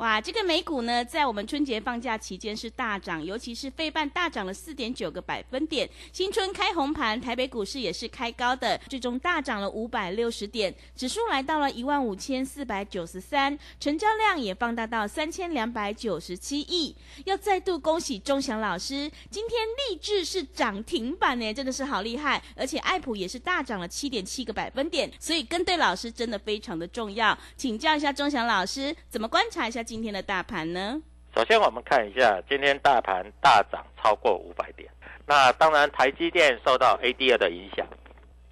哇，这个美股呢，在我们春节放假期间是大涨，尤其是费半大涨了四点九个百分点。新春开红盘，台北股市也是开高的，最终大涨了五百六十点，指数来到了一万五千四百九十三，成交量也放大到三千两百九十七亿。要再度恭喜钟祥老师，今天立志是涨停板呢，真的是好厉害！而且爱普也是大涨了七点七个百分点，所以跟对老师真的非常的重要。请教一下钟祥老师，怎么观察一下？今天的大盘呢？首先，我们看一下今天大盘大涨超过五百点。那当然，台积电受到 ADR 的影响，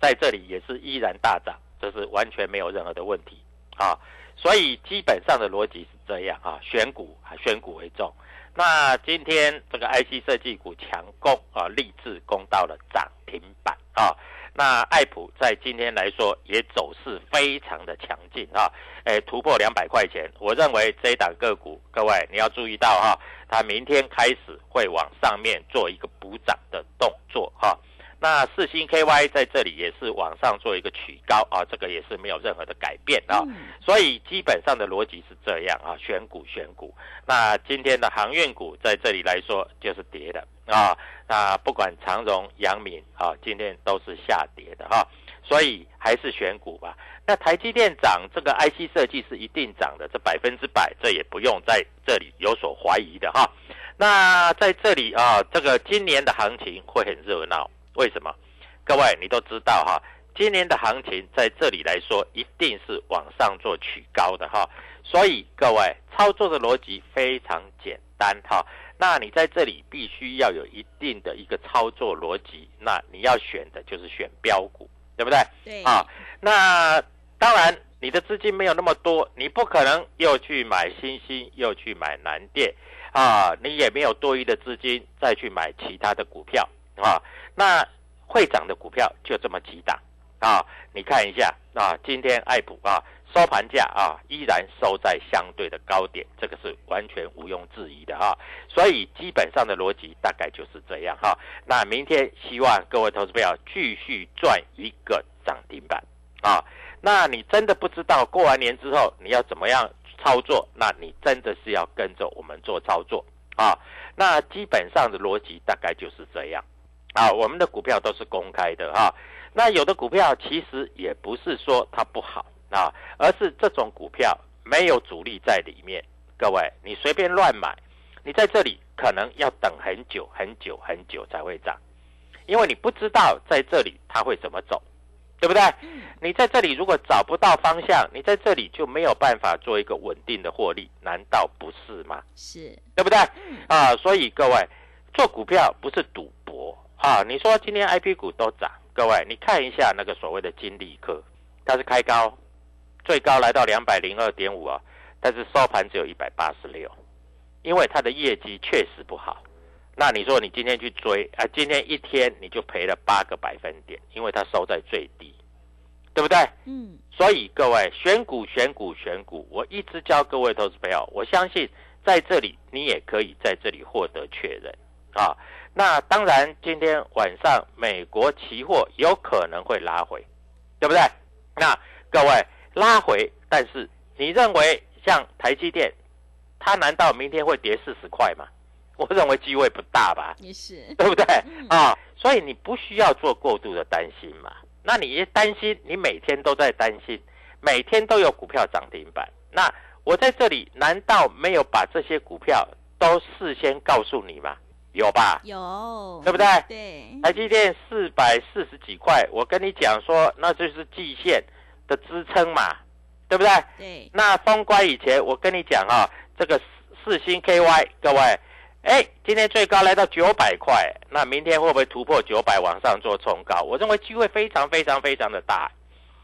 在这里也是依然大涨，这是完全没有任何的问题啊。所以基本上的逻辑是这样啊，选股啊，选股为重。那今天这个 IC 设计股强攻啊，立志攻到了涨停板啊。那艾普在今天来说也走势非常的强劲啊，诶突破两百块钱，我认为这一档个股，各位你要注意到哈，它明天开始会往上面做一个补涨的动作哈。那四星 KY 在这里也是往上做一个取高啊，这个也是没有任何的改变啊，所以基本上的逻辑是这样啊，选股选股。那今天的航运股在这里来说就是跌的啊，那不管长荣、阳明啊，今天都是下跌的哈，所以还是选股吧。那台积电涨，这个 IC 设计是一定涨的，这百分之百，这也不用在这里有所怀疑的哈。那在这里啊，这个今年的行情会很热闹。为什么？各位，你都知道哈，今年的行情在这里来说，一定是往上做取高的哈。所以各位操作的逻辑非常简单哈。那你在这里必须要有一定的一个操作逻辑，那你要选的就是选标股，对不对？对。啊，那当然你的资金没有那么多，你不可能又去买新兴，又去买南电啊，你也没有多余的资金再去买其他的股票啊。那会涨的股票就这么几档啊，你看一下啊，今天爱普啊收盘价啊依然收在相对的高点，这个是完全毋庸置疑的哈。所以基本上的逻辑大概就是这样哈。那明天希望各位投资友继续赚一个涨停板啊。那你真的不知道过完年之后你要怎么样操作？那你真的是要跟着我们做操作啊。那基本上的逻辑大概就是这样。啊，我们的股票都是公开的哈。那有的股票其实也不是说它不好啊，而是这种股票没有主力在里面。各位，你随便乱买，你在这里可能要等很久很久很久才会涨，因为你不知道在这里它会怎么走，对不对？你在这里如果找不到方向，你在这里就没有办法做一个稳定的获利，难道不是吗？是，对不对？啊，所以各位做股票不是赌博。啊，你说今天 I P 股都涨，各位你看一下那个所谓的金利科，它是开高，最高来到两百零二点五啊，但是收盘只有一百八十六，因为它的业绩确实不好。那你说你今天去追啊，今天一天你就赔了八个百分点，因为它收在最低，对不对？嗯。所以各位选股选股选股，我一直教各位投资朋友，我相信在这里你也可以在这里获得确认啊。那当然，今天晚上美国期货有可能会拉回，对不对？那各位拉回，但是你认为像台积电它难道明天会跌四十块吗？我认为机会不大吧，也是，对不对啊？所以你不需要做过度的担心嘛。那你一担心，你每天都在担心，每天都有股票涨停板。那我在这里难道没有把这些股票都事先告诉你吗？有吧？有，对不对？对，台积电四百四十几块，我跟你讲说，那就是季线的支撑嘛，对不对？对，那封关以前，我跟你讲啊，这个四星 KY，各位，哎，今天最高来到九百块，那明天会不会突破九百往上做冲高？我认为机会非常非常非常的大，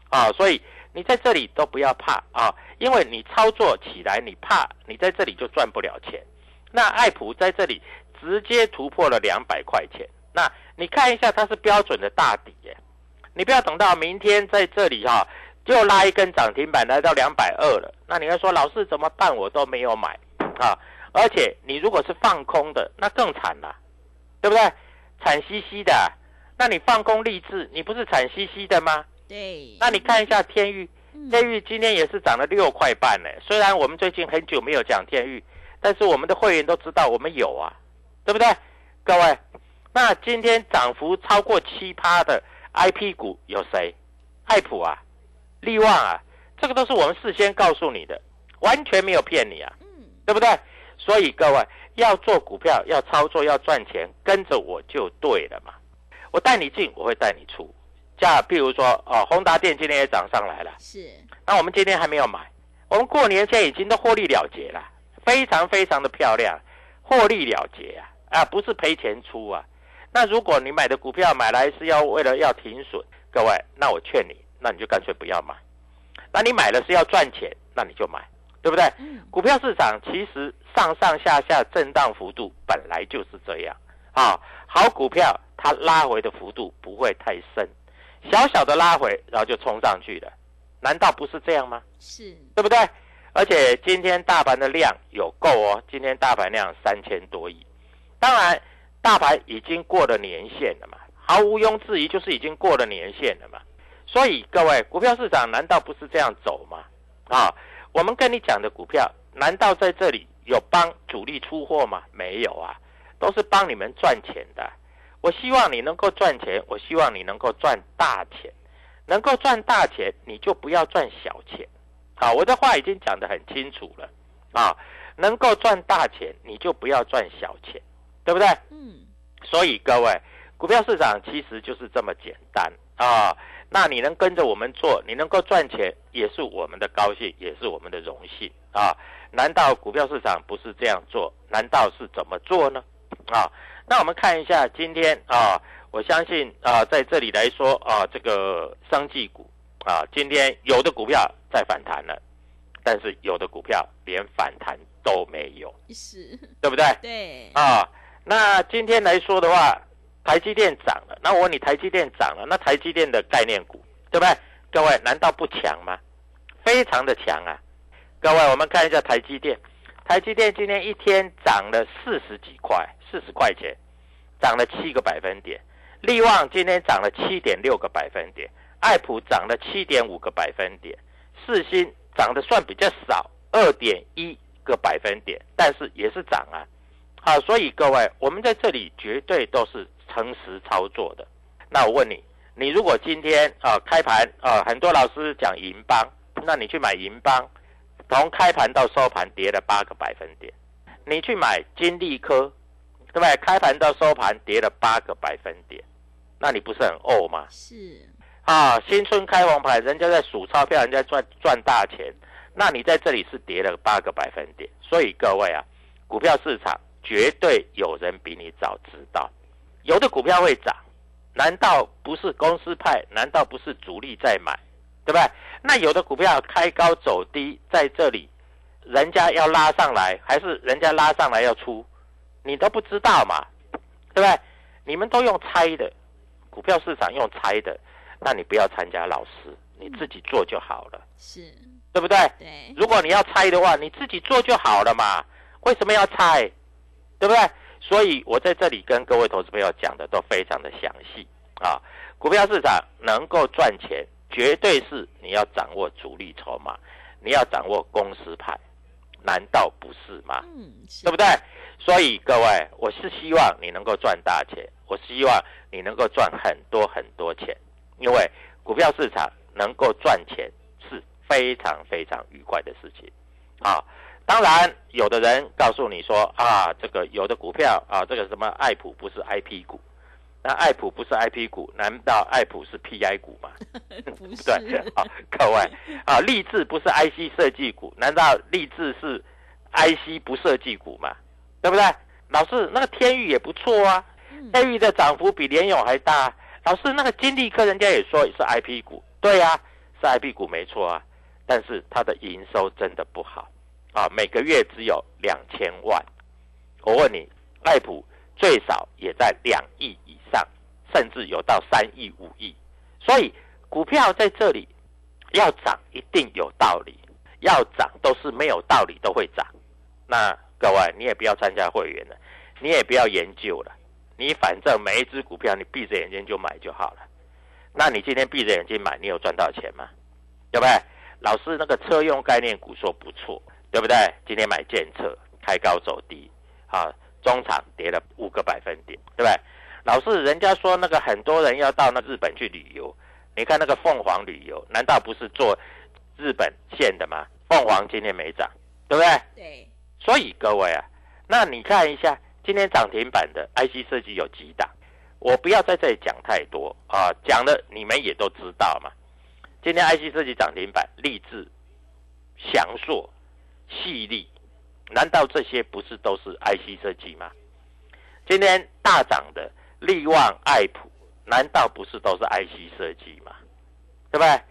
啊，所以你在这里都不要怕啊，因为你操作起来你怕，你在这里就赚不了钱。那爱普在这里。直接突破了两百块钱，那你看一下，它是标准的大底耶。你不要等到明天在这里哈，又拉一根涨停板来到两百二了。那你要说老师怎么办？我都没有买啊！而且你如果是放空的，那更惨了，对不对？惨兮兮的。那你放空励志，你不是惨兮兮的吗？对。那你看一下天域，天域今天也是涨了六块半呢。虽然我们最近很久没有讲天域，但是我们的会员都知道我们有啊。对不对，各位？那今天涨幅超过七趴的 I P 股有谁？爱普啊，利旺啊，这个都是我们事先告诉你的，完全没有骗你啊，对不对？所以各位要做股票，要操作，要赚钱，跟着我就对了嘛。我带你进，我会带你出。像譬如说，哦，宏达电今天也涨上来了，是。那我们今天还没有买，我们过年前已经都获利了结了，非常非常的漂亮，获利了结啊。啊，不是赔钱出啊！那如果你买的股票买来是要为了要停损，各位，那我劝你，那你就干脆不要买。那你买了是要赚钱，那你就买，对不对？股票市场其实上上下下震荡幅度本来就是这样啊。好股票它拉回的幅度不会太深，小小的拉回然后就冲上去了，难道不是这样吗？是，对不对？而且今天大盘的量有够哦，今天大盘量三千多亿。当然，大盘已经过了年限了嘛，毫无庸置疑就是已经过了年限了嘛。所以各位，股票市场难道不是这样走吗？啊，我们跟你讲的股票，难道在这里有帮主力出货吗？没有啊，都是帮你们赚钱的。我希望你能够赚钱，我希望你能够赚大钱，能够赚大钱，你就不要赚小钱。好，我的话已经讲得很清楚了啊，能够赚大钱，你就不要赚小钱。对不对？嗯，所以各位，股票市场其实就是这么简单啊。那你能跟着我们做，你能够赚钱，也是我们的高兴，也是我们的荣幸啊。难道股票市场不是这样做？难道是怎么做呢？啊，那我们看一下今天啊，我相信啊，在这里来说啊，这个生技股啊，今天有的股票在反弹了，但是有的股票连反弹都没有，是，对不对？对，啊。那今天来说的话，台积电涨了。那我问你，台积电涨了，那台积电的概念股，对不对？各位，难道不强吗？非常的强啊！各位，我们看一下台积电。台积电今天一天涨了四十几块，四十块钱，涨了七个百分点。利旺今天涨了七点六个百分点，爱普涨了七点五个百分点，四星涨的算比较少，二点一个百分点，但是也是涨啊。好，所以各位，我们在这里绝对都是诚实操作的。那我问你，你如果今天啊开盘啊，很多老师讲银邦，那你去买银邦，从开盘到收盘跌了八个百分点。你去买金利科，对不对？开盘到收盘跌了八个百分点，那你不是很呕吗？是。啊，新春开红盘，人家在数钞票，人家赚赚大钱，那你在这里是跌了八个百分点。所以各位啊，股票市场。绝对有人比你早知道，有的股票会涨，难道不是公司派？难道不是主力在买，对不对？那有的股票开高走低，在这里，人家要拉上来，还是人家拉上来要出，你都不知道嘛，对不对？你们都用猜的，股票市场用猜的，那你不要参加老师，你自己做就好了，是对不对？对。如果你要猜的话，你自己做就好了嘛，为什么要猜？对不对？所以我在这里跟各位投资朋友讲的都非常的详细啊。股票市场能够赚钱，绝对是你要掌握主力筹码，你要掌握公司派，难道不是吗？嗯，对不对？所以各位，我是希望你能够赚大钱，我希望你能够赚很多很多钱，因为股票市场能够赚钱是非常非常愉快的事情啊。当然，有的人告诉你说啊，这个有的股票啊，这个什么爱普不是 I P 股，那爱普不是 I P 股，难道爱普是 P I 股吗？不是对，好，各位啊，立志不是 I C 设计股，难道立志是 I C 不设计股吗？对不对？老师，那个天宇也不错啊，嗯天宇的涨幅比联勇还大。老师，那个金利科人家也说是 I P 股，对呀、是 I P 股没错啊，但是它的营收真的不好啊，每个月只有两千万。我问你，爱普最少也在两亿以上，甚至有到三亿、五亿。所以股票在这里要涨一定有道理，要涨都是没有道理都会涨。那各位你也不要参加会员了，你也不要研究了，你反正每一只股票你闭着眼睛就买就好了。那你今天闭着眼睛买，你有赚到钱吗？对不对？老师那个车用概念股说不错，对不对？今天买建策开高走低，啊，中场跌了五个百分点，对不对？老师，人家说那个很多人要到那日本去旅游，你看那个凤凰旅游，难道不是做日本线的吗？凤凰今天没涨，对不对？对，所以各位啊，那你看一下今天涨停板的 IC 设计有几档？我不要在这里讲太多啊，讲了你们也都知道嘛。今天 IC 设计涨停板，立志、翔硕、细粒，难道这些不是都是 IC 设计吗？今天大涨的力旺、爱普，难道不是都是 IC 设计吗？对不对？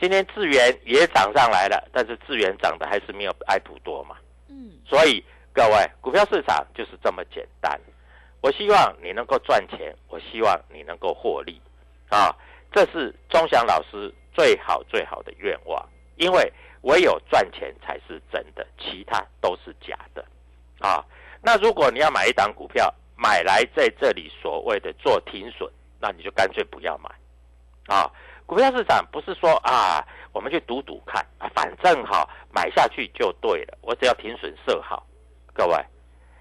今天智源也涨上来了，但是智源涨的还是没有爱普多嘛。嗯，所以各位，股票市场就是这么简单。我希望你能够赚钱，我希望你能够获利，啊，这是钟祥老师最好最好的愿望。因为唯有赚钱才是真的，其他都是假的，啊。那如果你要买一档股票，买来在这里所谓的做停损，那你就干脆不要买，啊。股票市场不是说啊，我们去赌赌看，反正哈买下去就对了，我只要停损设好。各位，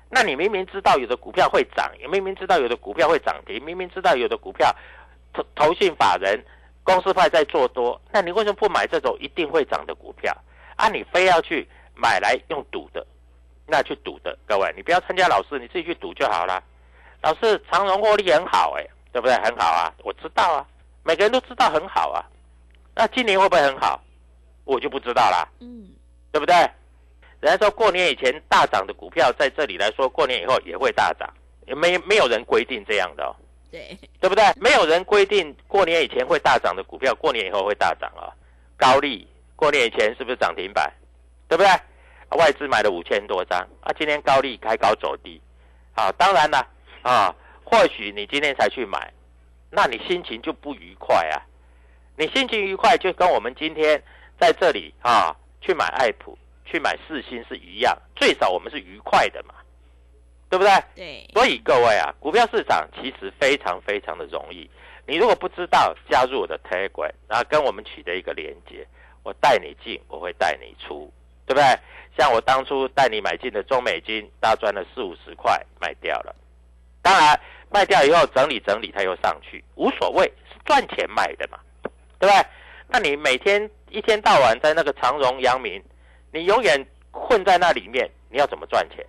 那你明明知道有的股票会涨，也明明知道有的股票会涨停，明明知道有的股票投投信法人公司派在做多，那你为什么不买这种一定会涨的股票啊？你非要去买来用赌的，那去赌的，各位，你不要参加老师，你自己去赌就好了。老师长荣获利很好、哎，对不对？很好啊，我知道啊，每个人都知道很好啊。那今年会不会很好？我就不知道啦，嗯，对不对？人家说过年以前大涨的股票，在这里来说，过年以后也会大涨，也没没有人规定这样的哦，对，对不对？没有人规定过年以前会大涨的股票，过年以后会大涨啊、高利过年以前是不是涨停板？对不对？外资买了五千多张啊，今天高利开高走低，啊，当然了啊，或许你今天才去买，那你心情就不愉快啊。你心情愉快，就跟我们今天在这里啊去买爱普、去买四星是一样，最少我们是愉快的嘛，对不对？对，所以各位啊，股票市场其实非常非常的容易。你如果不知道，加入我的 Telegram，然后跟我们取得一个连接，我带你进，我会带你出，对不对？像我当初带你买进的中美金，大赚了四五十块，卖掉了。当然，卖掉以后整理整理，它又上去，无所谓，是赚钱买的嘛，对不对？那你每天一天到晚在那个长荣、阳明，你永远混在那里面，你要怎么赚钱？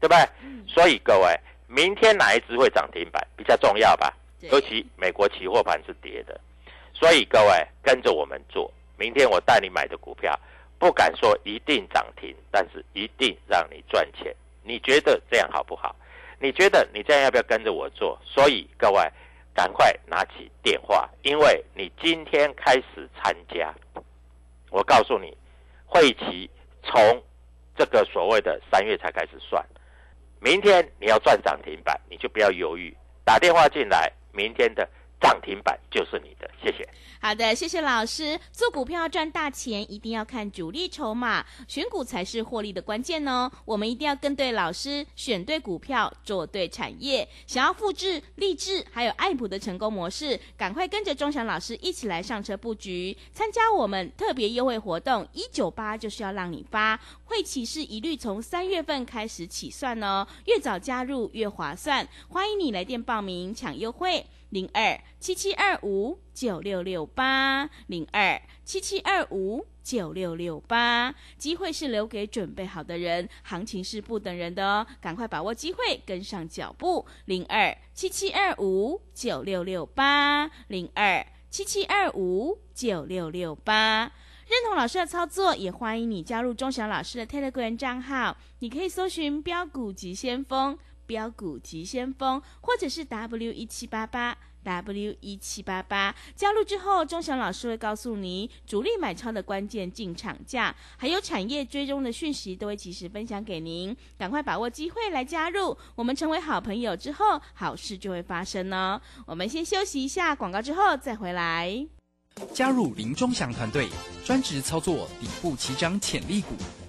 对不对？嗯，所以各位，明天哪一只会涨停板比较重要吧？尤其美国期货盘是跌的，所以各位跟着我们做。明天我带你买的股票，不敢说一定涨停，但是一定让你赚钱。你觉得这样好不好？你觉得你这样要不要跟着我做？所以各位，赶快拿起电话，因为你今天开始参加，我告诉你，会期从这个所谓的三月才开始算。明天你要赚涨停板，你就不要犹豫，打电话进来，明天的涨停板就是你的，谢谢。好的，谢谢老师。做股票赚大钱，一定要看主力筹码，选股才是获利的关键哦。我们一定要跟对老师，选对股票，做对产业。想要复制励志还有爱普的成功模式，赶快跟着钟祥老师一起来上车布局，参加我们特别优惠活动，一九八就是要让你发。会期是一律从三月份开始起算哦，越早加入越划算。欢迎你来电报名抢优惠。零二七七二五九六六八，零二七七二五九六六八，机会是留给准备好的人，行情是不等人的哦，赶快把握机会，跟上脚步。零二七七二五九六六八，零二七七二五九六六八，认同老师的操作，也欢迎你加入钟祥老师的 Telegram 账号，你可以搜寻标股急先锋。标股急先锋，或者是 W 一七八八 W 一七八八，加入之后，钟祥老师会告诉你主力买超的关键进场价，还有产业追踪的讯息，都会及时分享给您。赶快把握机会来加入，我们成为好朋友之后，好事就会发生哦。我们先休息一下广告，之后再回来。加入林钟祥团队，专职操作底部起涨潜力股。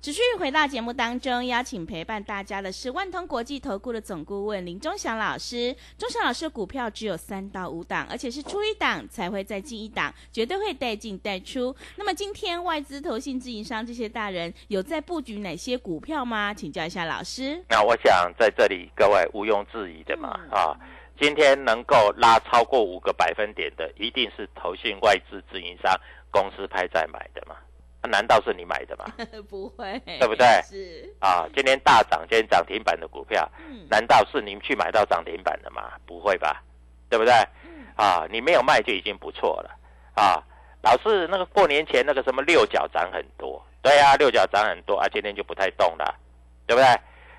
持续回到节目当中，邀请陪伴大家的是万通国际投顾的总顾问林忠祥老师。忠祥老师的股票只有三到五档，而且是出一档才会再进一档，绝对会带进带出。那么今天外资、投信、自营商这些大人有在布局哪些股票吗？请教一下老师。那我想在这里各位毋庸置疑的嘛，啊，今天能够拉超过五个百分点的，一定是投信、外资、自营商公司派在买的嘛。难道是你买的吗？不会，对不对？是啊，今天大涨，今天涨停板的股票，难道是您去买到涨停板的吗？不会吧，对不对？啊，你没有卖就已经不错了啊。老是那个过年前那个什么六角涨很多，对啊，六角涨很多啊，今天就不太动了，对不对？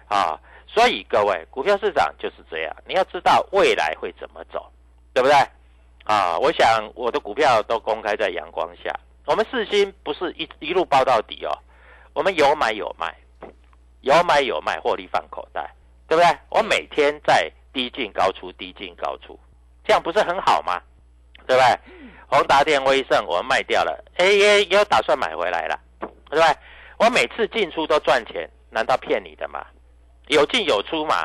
啊，所以各位，股票市场就是这样，你要知道未来会怎么走，对不对？啊，我想我的股票都公开在阳光下。我们四星不是一一路包到底哦，我们有买有卖，有买有卖，获利放口袋，对不对？我每天在低进高出，低进高出，这样不是很好吗？对不对？宏达电、威盛我们卖掉了，哎也也有打算买回来了，对不对？我每次进出都赚钱，难道骗你的吗？有进有出嘛，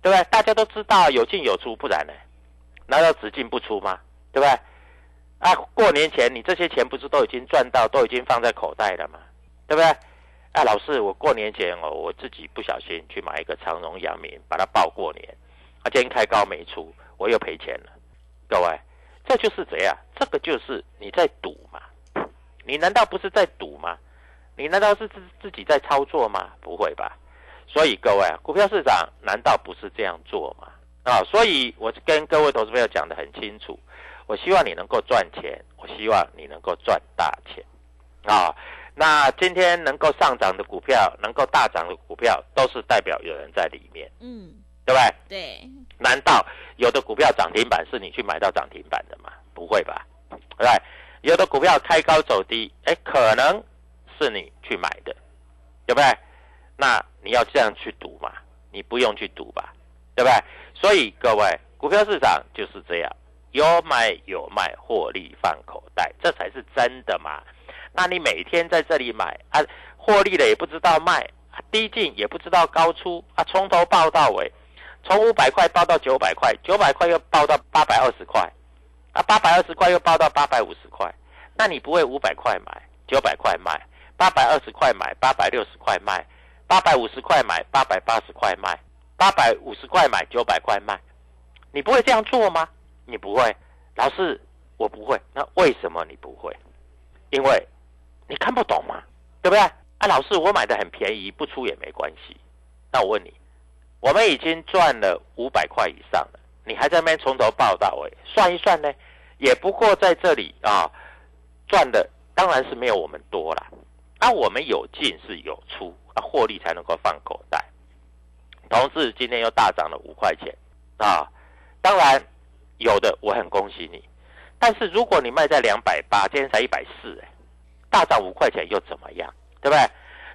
对不对？大家都知道有进有出，不然呢？难道只进不出吗？对不对？啊，过年前你这些钱不是都已经赚到，都已经放在口袋了吗？对不对？啊，老师，我过年前哦，我自己不小心去买一个长荣、阳明，把它报过年，啊，今天开高没出，我又赔钱了。各位，这就是怎样？这个就是你在赌嘛？你难道不是在赌吗？你难道是自自己在操作吗？不会吧？所以各位，股票市场难道不是这样做吗？啊，所以我跟各位投资朋友讲的很清楚。我希望你能够赚钱，我希望你能够赚大钱，啊，那今天能够上涨的股票，能够大涨的股票，都是代表有人在里面，嗯，对不对？对。难道有的股票涨停板是你去买到涨停板的吗？不会吧？对不对，有的股票开高走低，哎，可能是你去买的，对不对？那你要这样去赌嘛？你不用去赌吧？对不对？所以各位，股票市场就是这样。有买有卖，获利放口袋，这才是真的嘛？那你每天在这里买啊，获利了也不知道卖，低进也不知道高出啊，从头报到尾，从五百块报到九百块，九百块又报到八百二十块，啊，八百二十块又报到八百五十块，那你不会五百块买，九百块卖，八百二十块买，八百六十块卖，八百五十块买，八百八十块卖，八百五十块买，九百块卖，你不会这样做吗？你不会，老师，我不会。那为什么你不会？因为你看不懂嘛，对不对？啊，老师，我买的很便宜，不出也没关系。那我问你，我们已经赚了五百块以上了，你还在那边从头报到尾，算一算呢，也不过在这里啊，赚的当然是没有我们多啦。啊，我们有进是有出啊，获利才能够放口袋。同志今天又大涨了五块钱啊，当然有的我很恭喜你，但是如果你卖在两百八，今天才一百四，哎，大涨五块钱又怎么样？对不对？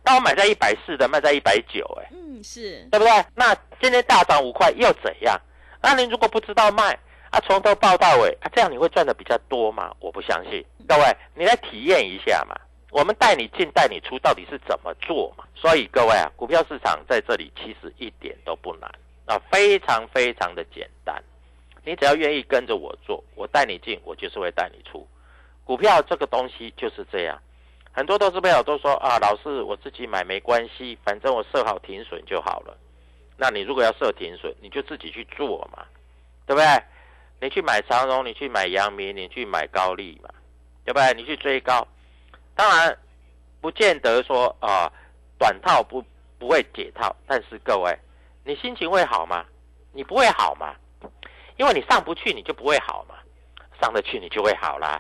那我买在一百四的，卖在一百九，哎，嗯，是对不对？那今天大涨五块又怎样？那您如果不知道卖啊，从头报到尾啊，这样你会赚的比较多吗？我不相信。各位，你来体验一下嘛。我们带你进带你出，到底是怎么做嘛？所以各位啊，股票市场在这里其实一点都不难啊，非常非常的简单。你只要愿意跟着我做，我带你进，我就是会带你出。股票这个东西就是这样。很多投资朋友都说啊，老师我自己买没关系，反正我设好停损就好了。那你如果要设停损，你就自己去做嘛，对不对？你去买长荣，你去买阳明，你去买高利嘛，对不对？你去追高。当然，不见得说啊，短套不不会解套，但是各位，你心情会好吗？你不会好吗？因为你上不去，你就不会好嘛，上得去你就会好啦，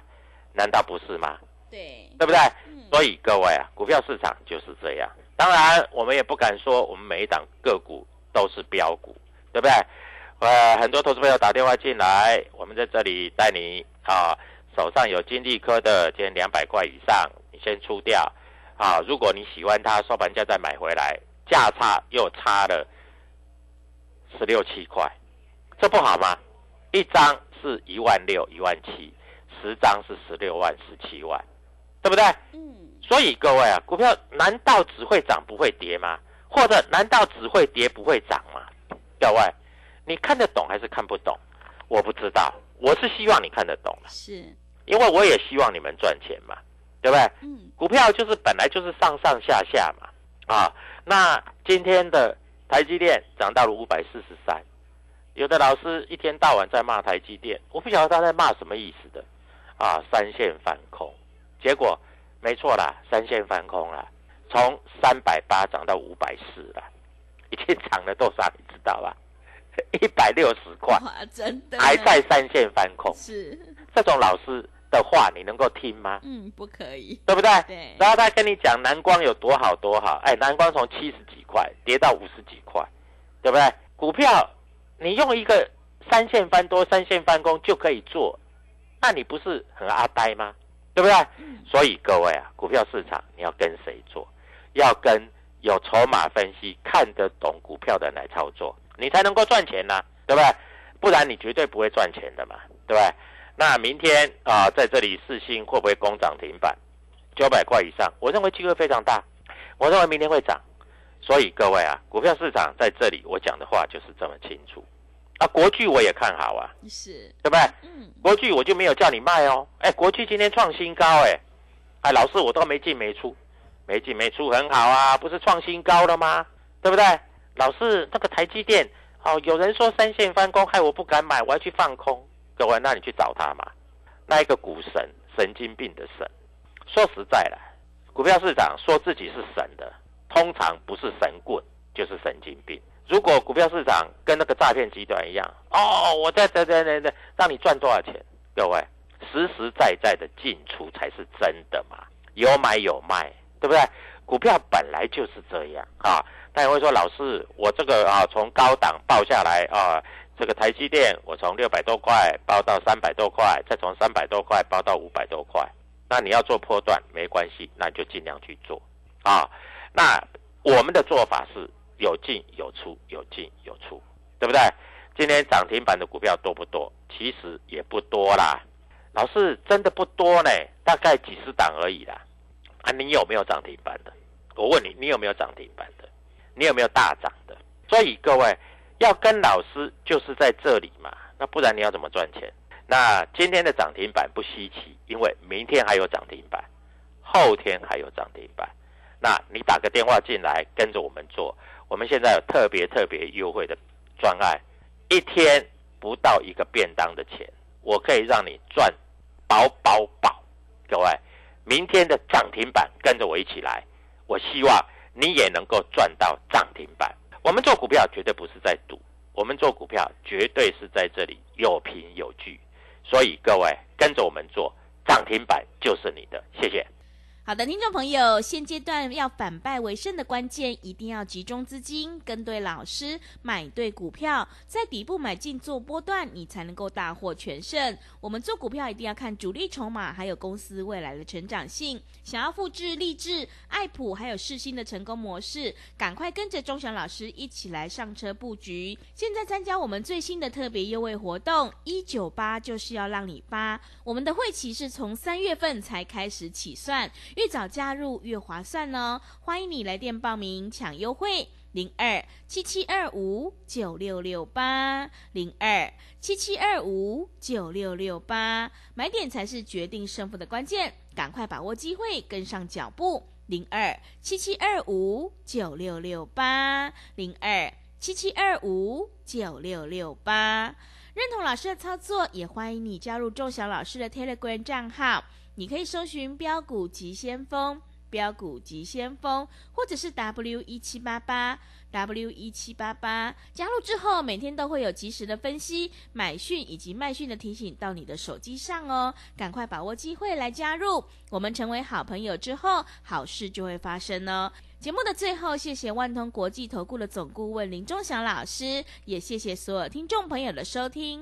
难道不是吗？对，对不对？所以各位啊，股票市场就是这样。当然，我们也不敢说我们每一档个股都是标股，对不对？呃，很多投资朋友打电话进来，我们在这里带你啊，手上有金利科的，今天两百块以上。你先出掉，啊！如果你喜欢它，收盘价再买回来，价差又差了十六七块，这不好吗？一张是一万六、一万七，十张是十六万、十七万，对不对？嗯。所以各位啊，股票难道只会涨不会跌吗？或者难道只会跌不会涨吗？各位，你看得懂还是看不懂？我不知道，我是希望你看得懂是，因为我也希望你们赚钱嘛。对不对？嗯，股票就是本来就是上上下下嘛，啊，那今天的台积电涨到了五百四十三，有的老师一天到晚在骂台积电，我不晓得他在骂什么意思的，啊，三线反空，结果没错啦，三线反空了，从三百八涨到五百四了，已经涨了多少你知道吧？一百六十块，真的还在三线翻空，是这种老师。的话你能够听吗？嗯，不可以，对不对？对。然后他跟你讲南光有多好多好，哎，南光从七十几块跌到五十几块，对不对？股票你用一个三线翻多、三线翻空就可以做，那你不是很阿呆吗？对不对？所以各位啊，股票市场你要跟谁做？要跟有筹码分析、看得懂股票的来操作，你才能够赚钱呢，对不对？不然你绝对不会赚钱的嘛，对不对？那明天啊，在这里四星会不会攻涨停板？九百块以上，我认为机会非常大。我认为明天会涨，所以各位啊，股票市场在这里，我讲的话就是这么清楚。啊，国巨我也看好啊，是，对不对？嗯，国巨我就没有叫你卖哦。哎，国巨今天创新高，哎，哎，老师我都没进没出，没进没出很好啊，不是创新高了吗？对不对？老师那个台积电，哦，有人说三线翻工，害我不敢买，我要去放空。各位，那你去找他嘛？那一个股神，神经病的神。说实在的，股票市场说自己是神的，通常不是神棍，就是神经病。如果股票市场跟那个诈骗集团一样，哦，我在在在在在，让你赚多少钱？各位，实实在在的进出才是真的嘛，有买有卖，对不对？股票本来就是这样啊。他也会说，老师，我这个啊，从高档报下来啊。这个台积电，我从六百多块包到三百多块，再从三百多块包到五百多块。那你要做波段没关系，那你就尽量去做啊。那我们的做法是有进有出，有进有出，对不对？今天涨停板的股票多不多？其实也不多啦。老师真的不多呢，大概几十档而已啦。啊，你有没有涨停板的？我问你，你有没有涨停板的？你有没有大涨的？所以各位。要跟老师就是在这里嘛，那不然你要怎么赚钱？那今天的涨停板不稀奇，因为明天还有涨停板，后天还有涨停板。那你打个电话进来跟着我们做，我们现在有特别特别优惠的专案，一天不到一个便当的钱，我可以让你赚饱饱饱。各位，明天的涨停板跟着我一起来，我希望你也能够赚到涨停板。我们做股票绝对不是在赌，我们做股票绝对是在这里有凭有据，所以各位跟着我们做，涨停板就是你的。谢谢。好的，听众朋友，现阶段要反败为胜的关键，一定要集中资金，跟对老师，买对股票，在底部买进做波段，你才能够大获全胜。我们做股票一定要看主力筹码，还有公司未来的成长性。想要复制励志、爱普还有世新的成功模式，赶快跟着钟祥老师一起来上车布局。现在参加我们最新的特别优惠活动，一九八就是要让你发。我们的会期是从三月份才开始起算。越早加入越划算哦！欢迎你来电报名抢优惠，零二七七二五九六六八零二七七二五九六六八，买点才是决定胜负的关键，赶快把握机会，跟上脚步，零二七七二五九六六八零二七七二五九六六八。认同老师的操作，也欢迎你加入仲小老师的 Telegram 账号。你可以搜寻标股急先锋、标股急先锋，或者是 W 一七八八 W 一七八八。加入之后，每天都会有及时的分析、买讯以及卖讯的提醒到你的手机上哦。赶快把握机会来加入，我们成为好朋友之后，好事就会发生哦。节目的最后，谢谢万通国际投顾的总顾问林忠祥老师，也谢谢所有听众朋友的收听。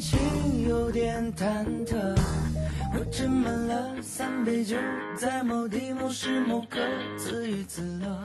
心有点忐忑我斟满了三杯酒在某地某时某刻自娱自乐。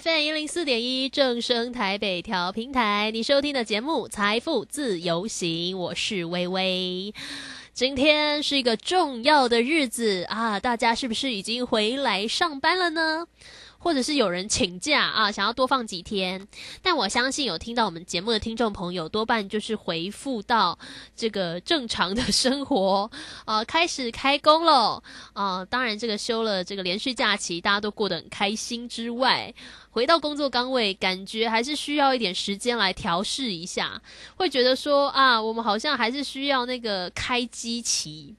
FM 一零四点一正声台北调平台，你收听的节目《财富自由行》，我是微微。今天是一个重要的日子啊，大家是不是已经回来上班了呢？或者是有人请假啊，想要多放几天，但我相信有听到我们节目的听众朋友，多半就是回复到这个正常的生活，啊，开始开工了，啊，当然这个休了这个连续假期，大家都过得很开心之外，回到工作岗位，感觉还是需要一点时间来调试一下，会觉得说啊，我们好像还是需要那个开机期，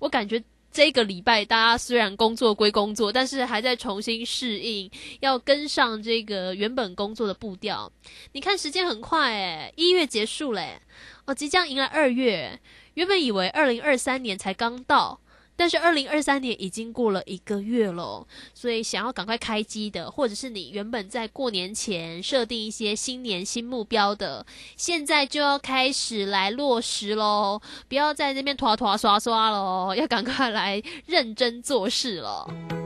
我感觉。这个礼拜，大家虽然工作归工作，但是还在重新适应，要跟上这个原本工作的步调。你看时间很快，诶，一月结束嘞，哦，即将迎来二月。原本以为二零二三年才刚到。但是二零二三年已经过了一个月了，所以想要赶快开机的，或者是你原本在过年前设定一些新年新目标的，现在就要开始来落实喽！不要在这边拖拖刷刷喽，要赶快来认真做事了。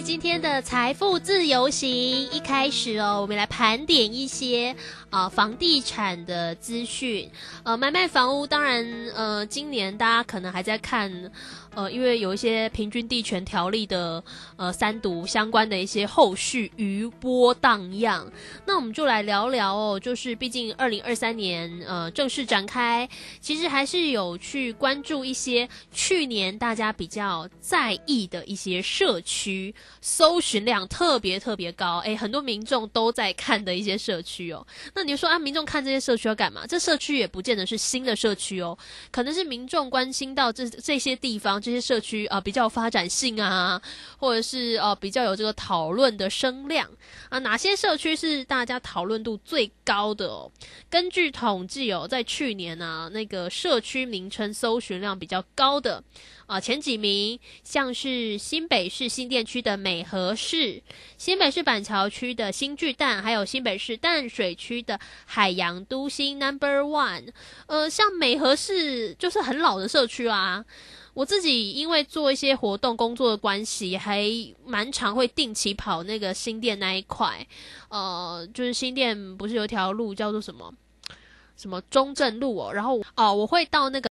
今天的财富自由行一开始哦，我们来盘点一些啊房地产的资讯。呃，买卖房屋，当然呃，今年大家可能还在看。呃，因为有一些平均地权条例的呃三读相关的一些后续余波荡漾，那我们就来聊聊哦。就是毕竟二零二三年呃正式展开，其实还是有去关注一些去年大家比较在意的一些社区，搜寻量特别特别高，诶，很多民众都在看的一些社区哦。那你说啊，民众看这些社区要干嘛？这社区也不见得是新的社区哦，可能是民众关心到这这些地方。这些社区啊比较发展性啊，或者是呃比较有这个讨论的声量啊，哪些社区是大家讨论度最高的？哦？根据统计哦，在去年啊，那个社区名称搜寻量比较高的啊前几名，像是新北市新店区的美和市、新北市板桥区的新巨蛋，还有新北市淡水区的海洋都心 Number One。呃，像美和市就是很老的社区啊。我自己因为做一些活动工作的关系，还蛮常会定期跑那个新店那一块。呃，就是新店不是有条路叫做什么什么中正路哦，然后哦，我会到那个。